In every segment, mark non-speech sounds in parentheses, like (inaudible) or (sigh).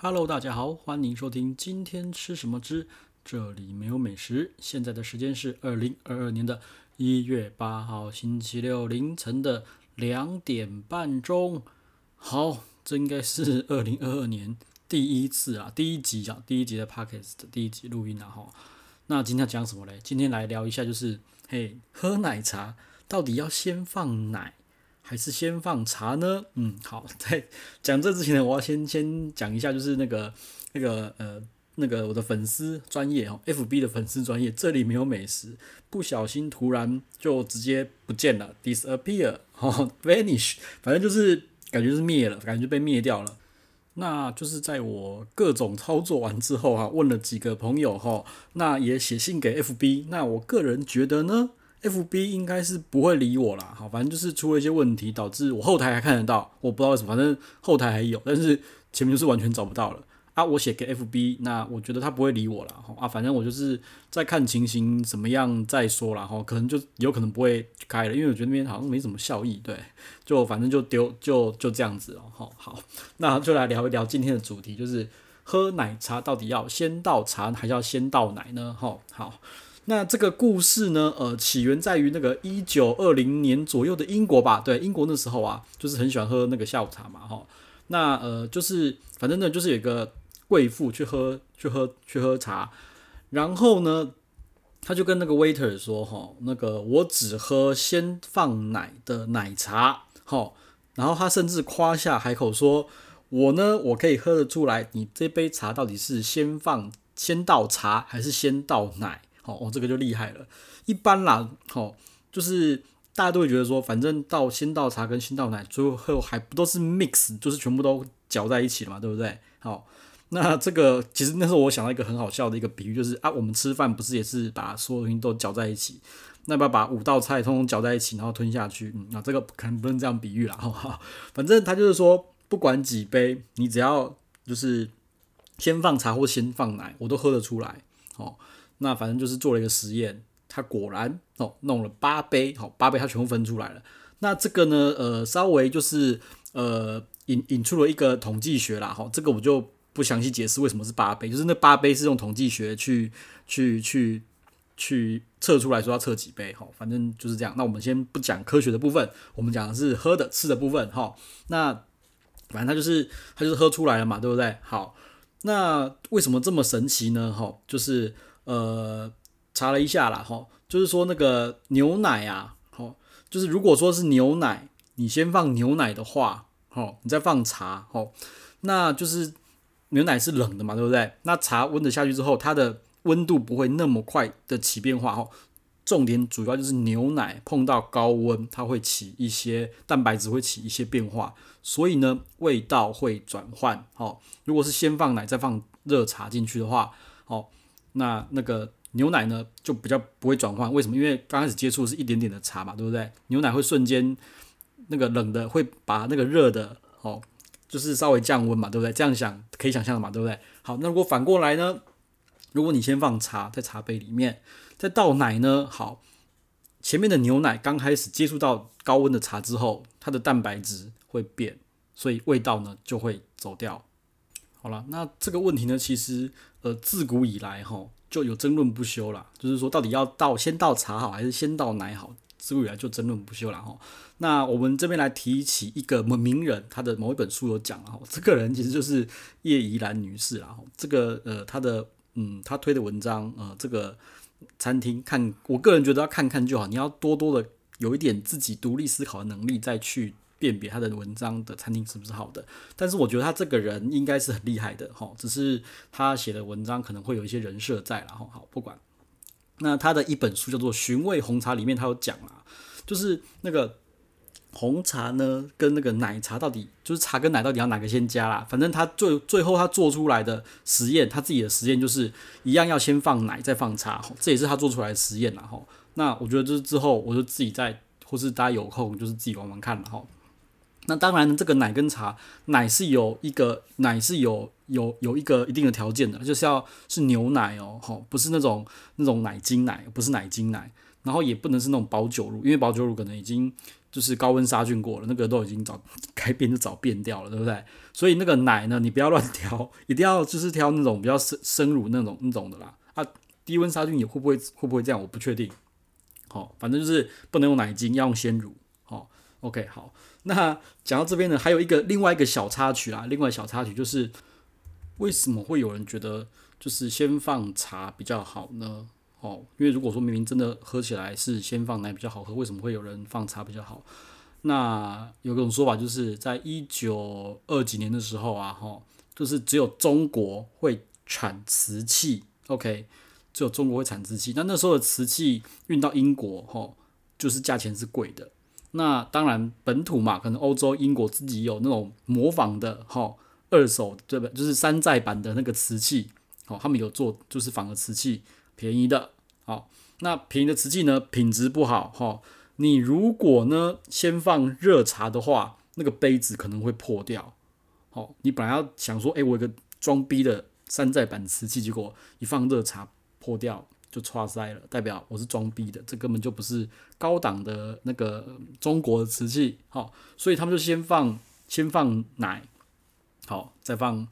Hello，大家好，欢迎收听今天吃什么之这里没有美食。现在的时间是二零二二年的一月八号星期六凌晨的两点半钟。好，这应该是二零二二年第一次啊，第一集啊，第一集的 Podcast 第一集录音啊哈。那今天要讲什么嘞？今天来聊一下，就是嘿，喝奶茶到底要先放奶？还是先放茶呢？嗯，好，(laughs) 在讲这之前呢，我要先先讲一下，就是那个那个呃那个我的粉丝专业哦，FB 的粉丝专业，这里没有美食，不小心突然就直接不见了，disappear 哦，vanish，反正就是感觉是灭了，感觉被灭掉了。那就是在我各种操作完之后哈、啊，问了几个朋友哈，那也写信给 FB，那我个人觉得呢？FB 应该是不会理我啦，好，反正就是出了一些问题，导致我后台还看得到，我不知道为什么，反正后台还有，但是前面就是完全找不到了啊。我写给 FB，那我觉得他不会理我了，啊，反正我就是在看情形怎么样再说啦，哈，可能就有可能不会开了，因为我觉得那边好像没什么效益，对，就反正就丢，就就这样子哦，好，好，那就来聊一聊今天的主题，就是喝奶茶到底要先倒茶还是要先倒奶呢？哈，好。那这个故事呢，呃，起源在于那个一九二零年左右的英国吧？对，英国那时候啊，就是很喜欢喝那个下午茶嘛，哈。那呃，就是反正呢，就是有一个贵妇去喝去喝去喝茶，然后呢，他就跟那个 waiter 说，哈，那个我只喝先放奶的奶茶，哈。然后他甚至夸下海口说，我呢，我可以喝得出来，你这杯茶到底是先放先倒茶还是先倒奶。哦，这个就厉害了。一般啦，哦，就是大家都会觉得说，反正倒先倒茶跟先倒奶，最后还不都是 mix，就是全部都搅在一起了嘛，对不对？好，那这个其实那时候我想到一个很好笑的一个比喻，就是啊，我们吃饭不是也是把所有东西都搅在一起，那要把五道菜通通搅在一起，然后吞下去？嗯，那这个可能不能这样比喻啦，好不好？反正他就是说，不管几杯，你只要就是先放茶或先放奶，我都喝得出来，哦。那反正就是做了一个实验，他果然哦弄了八杯，好八杯他全部分出来了。那这个呢，呃，稍微就是呃引引出了一个统计学啦，哈，这个我就不详细解释为什么是八杯，就是那八杯是用统计学去去去去测出来说要测几杯，哈，反正就是这样。那我们先不讲科学的部分，我们讲的是喝的吃的部分，哈。那反正他就是他就是喝出来了嘛，对不对？好，那为什么这么神奇呢？哈，就是。呃，查了一下啦，吼，就是说那个牛奶啊，吼，就是如果说是牛奶，你先放牛奶的话，吼，你再放茶，吼，那就是牛奶是冷的嘛，对不对？那茶温的下去之后，它的温度不会那么快的起变化，吼。重点主要就是牛奶碰到高温，它会起一些蛋白质会起一些变化，所以呢，味道会转换，吼。如果是先放奶再放热茶进去的话，吼。那那个牛奶呢，就比较不会转换，为什么？因为刚开始接触是一点点的茶嘛，对不对？牛奶会瞬间那个冷的会把那个热的哦，就是稍微降温嘛，对不对？这样想可以想象的嘛，对不对？好，那如果反过来呢？如果你先放茶在茶杯里面，再倒奶呢？好，前面的牛奶刚开始接触到高温的茶之后，它的蛋白质会变，所以味道呢就会走掉。好了，那这个问题呢，其实呃自古以来哈就有争论不休啦，就是说到底要倒先倒茶好还是先倒奶好，自古以来就争论不休了哈。那我们这边来提起一个某名人，他的某一本书有讲哈，这个人其实就是叶怡兰女士啦。这个呃他的嗯他推的文章呃这个餐厅看，我个人觉得要看看就好，你要多多的有一点自己独立思考的能力再去。辨别他的文章的餐厅是不是好的，但是我觉得他这个人应该是很厉害的哈，只是他写的文章可能会有一些人设在，然后好不管。那他的一本书叫做《寻味红茶》，里面他有讲啊，就是那个红茶呢跟那个奶茶到底就是茶跟奶到底要哪个先加啦？反正他最最后他做出来的实验，他自己的实验就是一样要先放奶再放茶，这也是他做出来的实验啦哈。那我觉得就是之后我就自己在或是大家有空就是自己玩玩看了哈。那当然，这个奶跟茶，奶是有一个奶是有有有一个一定的条件的，就是要是牛奶哦，吼，不是那种那种奶精奶，不是奶精奶，然后也不能是那种保酒乳，因为保酒乳可能已经就是高温杀菌过了，那个都已经早该变就早变掉了，对不对？所以那个奶呢，你不要乱挑，一定要就是挑那种比较生生乳那种那种的啦。啊，低温杀菌也会不会会不会这样？我不确定。好、反正就是不能用奶精，要用鲜乳。好、，OK，好。那讲到这边呢，还有一个另外一个小插曲啦，另外小插曲就是为什么会有人觉得就是先放茶比较好呢？哦，因为如果说明明真的喝起来是先放奶比较好喝，为什么会有人放茶比较好？那有种说法就是在一九二几年的时候啊，哈，就是只有中国会产瓷器，OK，只有中国会产瓷器。那那时候的瓷器运到英国，哈，就是价钱是贵的。那当然本土嘛，可能欧洲英国自己有那种模仿的，哈，二手对不对？就是山寨版的那个瓷器，哦，他们有做就是仿的瓷器。便宜的，好，那便宜的瓷器呢，品质不好，哈。你如果呢先放热茶的话，那个杯子可能会破掉，好，你本来要想说，哎，我有个装逼的山寨版瓷器，结果一放热茶破掉就剉赛了，代表我是装逼的，这根本就不是高档的那个中国的瓷器，好，所以他们就先放先放奶，好，再放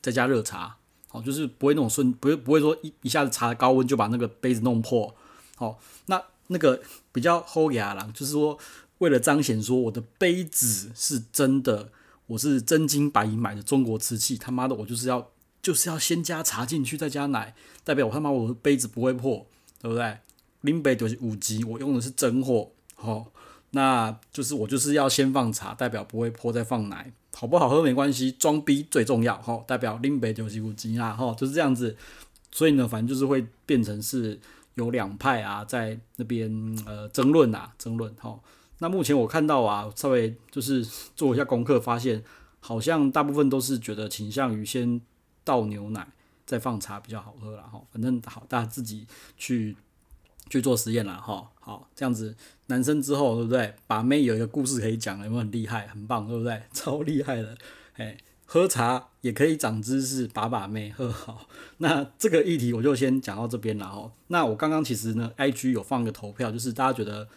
再加热茶。哦，就是不会那种瞬，不会不会说一一下子茶高温就把那个杯子弄破。好，那那个比较厚雅啦，就是说为了彰显说我的杯子是真的，我是真金白银买的中国瓷器，他妈的我就是要就是要先加茶进去再加奶，代表我他妈我的杯子不会破，对不对？拎杯就是五级，我用的是真货。好，那就是我就是要先放茶，代表不会破，再放奶。好不好喝没关系，装逼最重要哈。代表拎杯九十五级啊哈，就是这样子。所以呢，反正就是会变成是有两派啊，在那边呃争论啊，争论哈。那目前我看到啊，稍微就是做一下功课，发现好像大部分都是觉得倾向于先倒牛奶再放茶比较好喝了哈。反正好，大家自己去。去做实验了哈，好，这样子，男生之后对不对？把妹有一个故事可以讲了，有没有很厉害？很棒，对不对？(laughs) 超厉害的，哎，喝茶也可以长知识，把把妹喝好。那这个议题我就先讲到这边了哈。那我刚刚其实呢，IG 有放个投票，就是大家觉得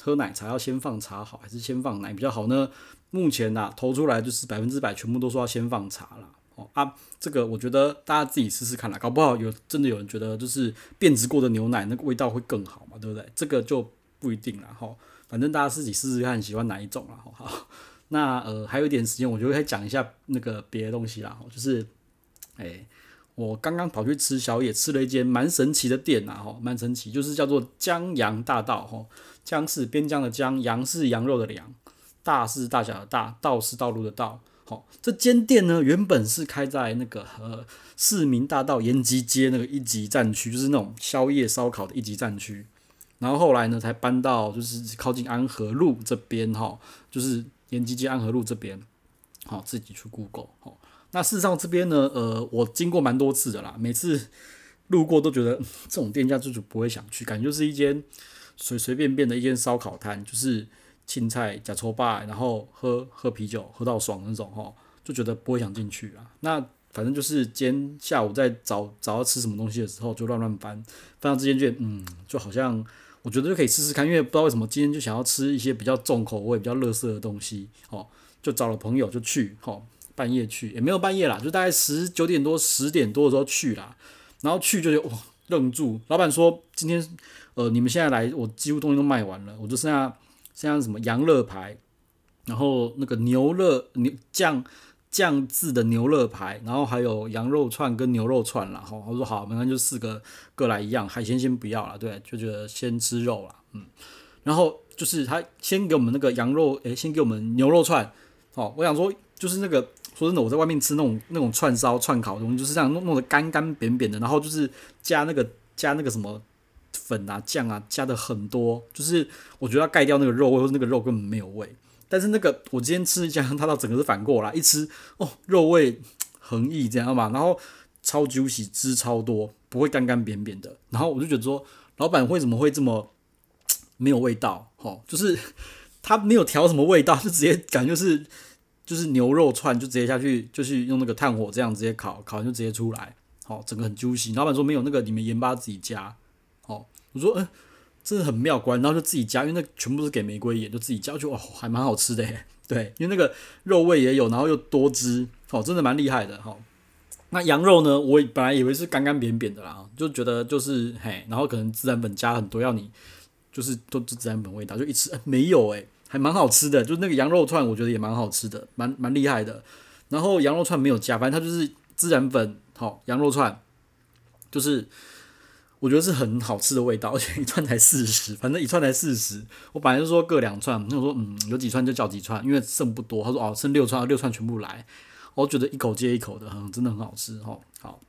喝奶茶要先放茶好，还是先放奶比较好呢？目前呐，投出来就是百分之百全部都说要先放茶了哦。啊，这个我觉得大家自己试试看啦，搞不好有真的有人觉得就是变质过的牛奶那个味道会更好嘛，对不对？这个就不一定了哈，反正大家自己试试看喜欢哪一种啦。好，那呃还有一点时间，我就会讲一下那个别的东西啦，就是，哎，我刚刚跑去吃宵夜，吃了一间蛮神奇的店呐，哈，蛮神奇，就是叫做江洋大道，哈，江是边疆的江，洋是羊肉的羊，大是大小的大，道是道路的道。好，这间店呢，原本是开在那个呃市民大道延吉街那个一级战区，就是那种宵夜烧烤的一级战区。然后后来呢，才搬到就是靠近安和路这边哈，就是延吉街安和路这边。好，自己去 Google。好，那事实上这边呢，呃，我经过蛮多次的啦，每次路过都觉得这种店家就是不会想去，感觉就是一间随随便便的一间烧烤摊，就是。青菜加葱巴，然后喝喝啤酒，喝到爽那种哈，就觉得不会想进去啊。那反正就是今天下午在找找要吃什么东西的时候，就乱乱翻，翻到这间店，嗯，就好像我觉得就可以试试看，因为不知道为什么今天就想要吃一些比较重口味、比较乐色的东西，哦，就找了朋友就去，哦，半夜去也没有半夜啦，就大概十九点多、十点多的时候去啦，然后去就就哇愣住，老板说今天呃你们现在来，我几乎东西都卖完了，我就剩下。像什么羊肋排，然后那个牛肋牛酱酱制的牛肋排，然后还有羊肉串跟牛肉串啦。哈，我说好，反正就四个各来一样，海鲜先不要了，对，就觉得先吃肉了，嗯，然后就是他先给我们那个羊肉，诶，先给我们牛肉串，哦，我想说就是那个说真的，我在外面吃那种那种串烧串烤的东西，就是这样弄弄得干干扁扁的，然后就是加那个加那个什么。粉啊酱啊加的很多，就是我觉得要盖掉那个肉味，或者那个肉根本没有味。但是那个我今天吃一家，(laughs) 它到整个是反过来，一吃哦肉味横溢，这样嘛，然后超 juicy 汁超多，不会干干扁扁的。然后我就觉得说，老板为什么会这么没有味道？哦，就是 (laughs) 他没有调什么味道，(laughs) 就直接感觉是就是牛肉串就直接下去，就是用那个炭火这样直接烤，烤完就直接出来，好，整个很 juicy。老板说没有那个，你们盐巴自己加。我说，嗯，真的很妙观，然后就自己加，因为那全部是给玫瑰盐，就自己加，就哦还蛮好吃的耶。(laughs) 对，因为那个肉味也有，然后又多汁，哦，真的蛮厉害的哈。那羊肉呢，我本来以为是干干扁扁的啦，就觉得就是嘿，然后可能孜然粉加很多，要你就是都孜然粉味道，就一吃，欸，没有诶，还蛮好吃的，就那个羊肉串我觉得也蛮好吃的，蛮蛮厉害的。然后羊肉串没有加，反正它就是孜然粉，好，羊肉串就是。我觉得是很好吃的味道，而 (laughs) 且一串才四十，反正一串才四十。我本来就说各两串，那我说嗯，有几串就叫几串，因为剩不多。他说哦，剩六串，六串全部来。我觉得一口接一口的，很真的很好吃哦。好，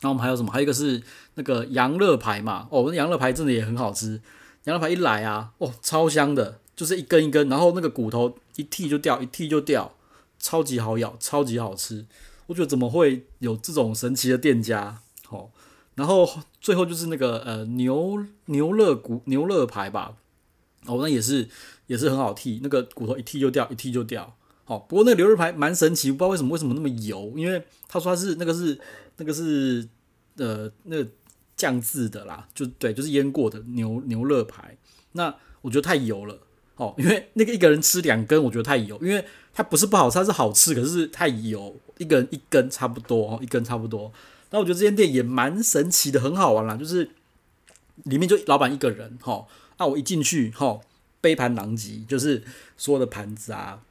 那我们还有什么？还有一个是那个羊肋排嘛。哦，那羊肋排真的也很好吃。羊肋排一来啊，哦，超香的，就是一根一根，然后那个骨头一剔就掉，一剔就掉，超级好咬，超级好吃。我觉得怎么会有这种神奇的店家？哦。然后最后就是那个呃牛牛肋骨牛肋排吧，哦，那也是也是很好剔，那个骨头一剔就掉，一剔就掉。好，不过那个牛肋排蛮神奇，不知道为什么为什么那么油，因为他说他是那个是那个是呃那个酱制的啦，就对，就是腌过的牛牛肋排。那我觉得太油了，哦，因为那个一个人吃两根，我觉得太油，因为它不是不好吃，它是好吃，可是太油，一个人一根差不多哦，一根差不多。那我觉得这间店也蛮神奇的，很好玩啦。就是里面就老板一个人，哈，那我一进去，哈，杯盘狼藉，就是所有的盘子啊，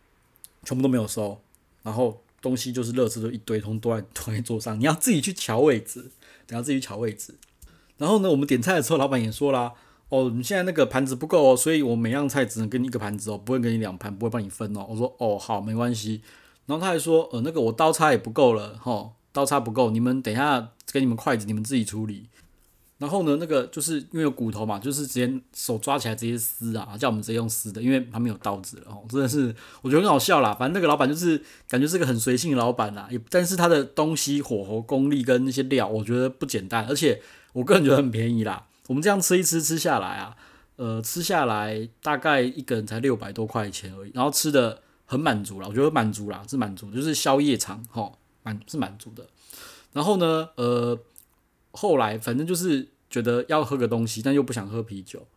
全部都没有收，然后东西就是垃圾都一堆，通都在都在桌上，你要自己去瞧位置，你要自己去瞧位置。然后呢，我们点菜的时候，老板也说啦，哦，你现在那个盘子不够哦，所以我每样菜只能给你一个盘子哦，不会给你两盘，不会帮你分哦。我说哦，好，没关系。然后他还说，呃，那个我刀叉也不够了，哈。刀叉不够，你们等一下给你们筷子，你们自己处理。然后呢，那个就是因为有骨头嘛，就是直接手抓起来直接撕啊，叫我们直接用撕的，因为他没有刀子了哦。真的是我觉得很好笑啦。反正那个老板就是感觉是个很随性老板啦，也但是他的东西火候功力跟那些料，我觉得不简单，而且我个人觉得很便宜啦。我们这样吃一吃吃下来啊，呃，吃下来大概一个人才六百多块钱而已，然后吃的很满足啦，我觉得满足啦，是满足，就是宵夜场齁。满是满足的，然后呢，呃，后来反正就是觉得要喝个东西，但又不想喝啤酒，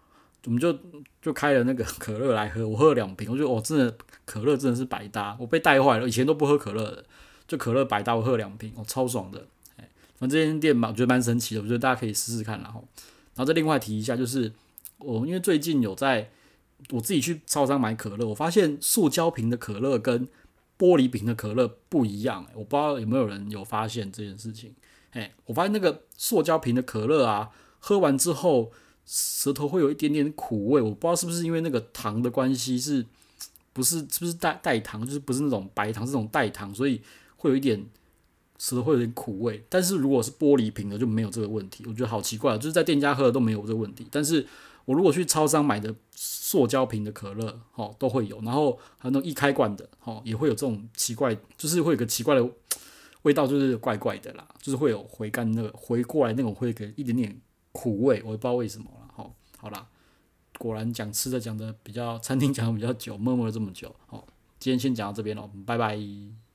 我们就就开了那个 (laughs) 可乐来喝。我喝了两瓶，我觉得哦，真的可乐真的是百搭，我被带坏了。以前都不喝可乐的，就可乐百搭，我喝了两瓶，哦，超爽的。哎，反正这间店嘛，我觉得蛮神奇的，我觉得大家可以试试看。然后，然后再另外提一下，就是我因为最近有在我自己去超商买可乐，我发现塑胶瓶的可乐跟玻璃瓶的可乐不一样，我不知道有没有人有发现这件事情。哎，我发现那个塑胶瓶的可乐啊，喝完之后舌头会有一点点苦味，我不知道是不是因为那个糖的关系，是不是是不是代代糖，就是不是那种白糖，是这种代糖，所以会有一点吃的会有点苦味。但是如果是玻璃瓶的就没有这个问题，我觉得好奇怪，就是在店家喝的都没有这个问题，但是。我如果去超商买的塑胶瓶的可乐，哦，都会有，然后还有那种易开罐的，哦，也会有这种奇怪，就是会有个奇怪的味道，就是怪怪的啦，就是会有回甘那个回过来那种会给一点点苦味，我也不知道为什么了，好，好啦，果然讲吃的讲的比较餐厅讲的比较久，默默了这么久，好，今天先讲到这边喽，拜拜。